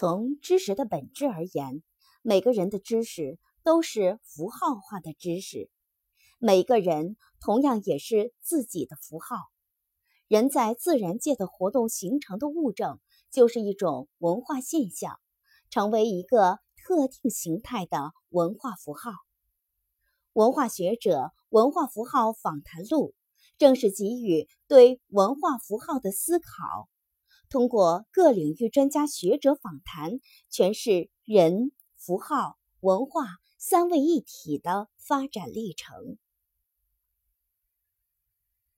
从知识的本质而言，每个人的知识都是符号化的知识，每个人同样也是自己的符号。人在自然界的活动形成的物证，就是一种文化现象，成为一个特定形态的文化符号。文化学者《文化符号访谈录》正是给予对文化符号的思考。通过各领域专家学者访谈，诠释人、符号、文化三位一体的发展历程。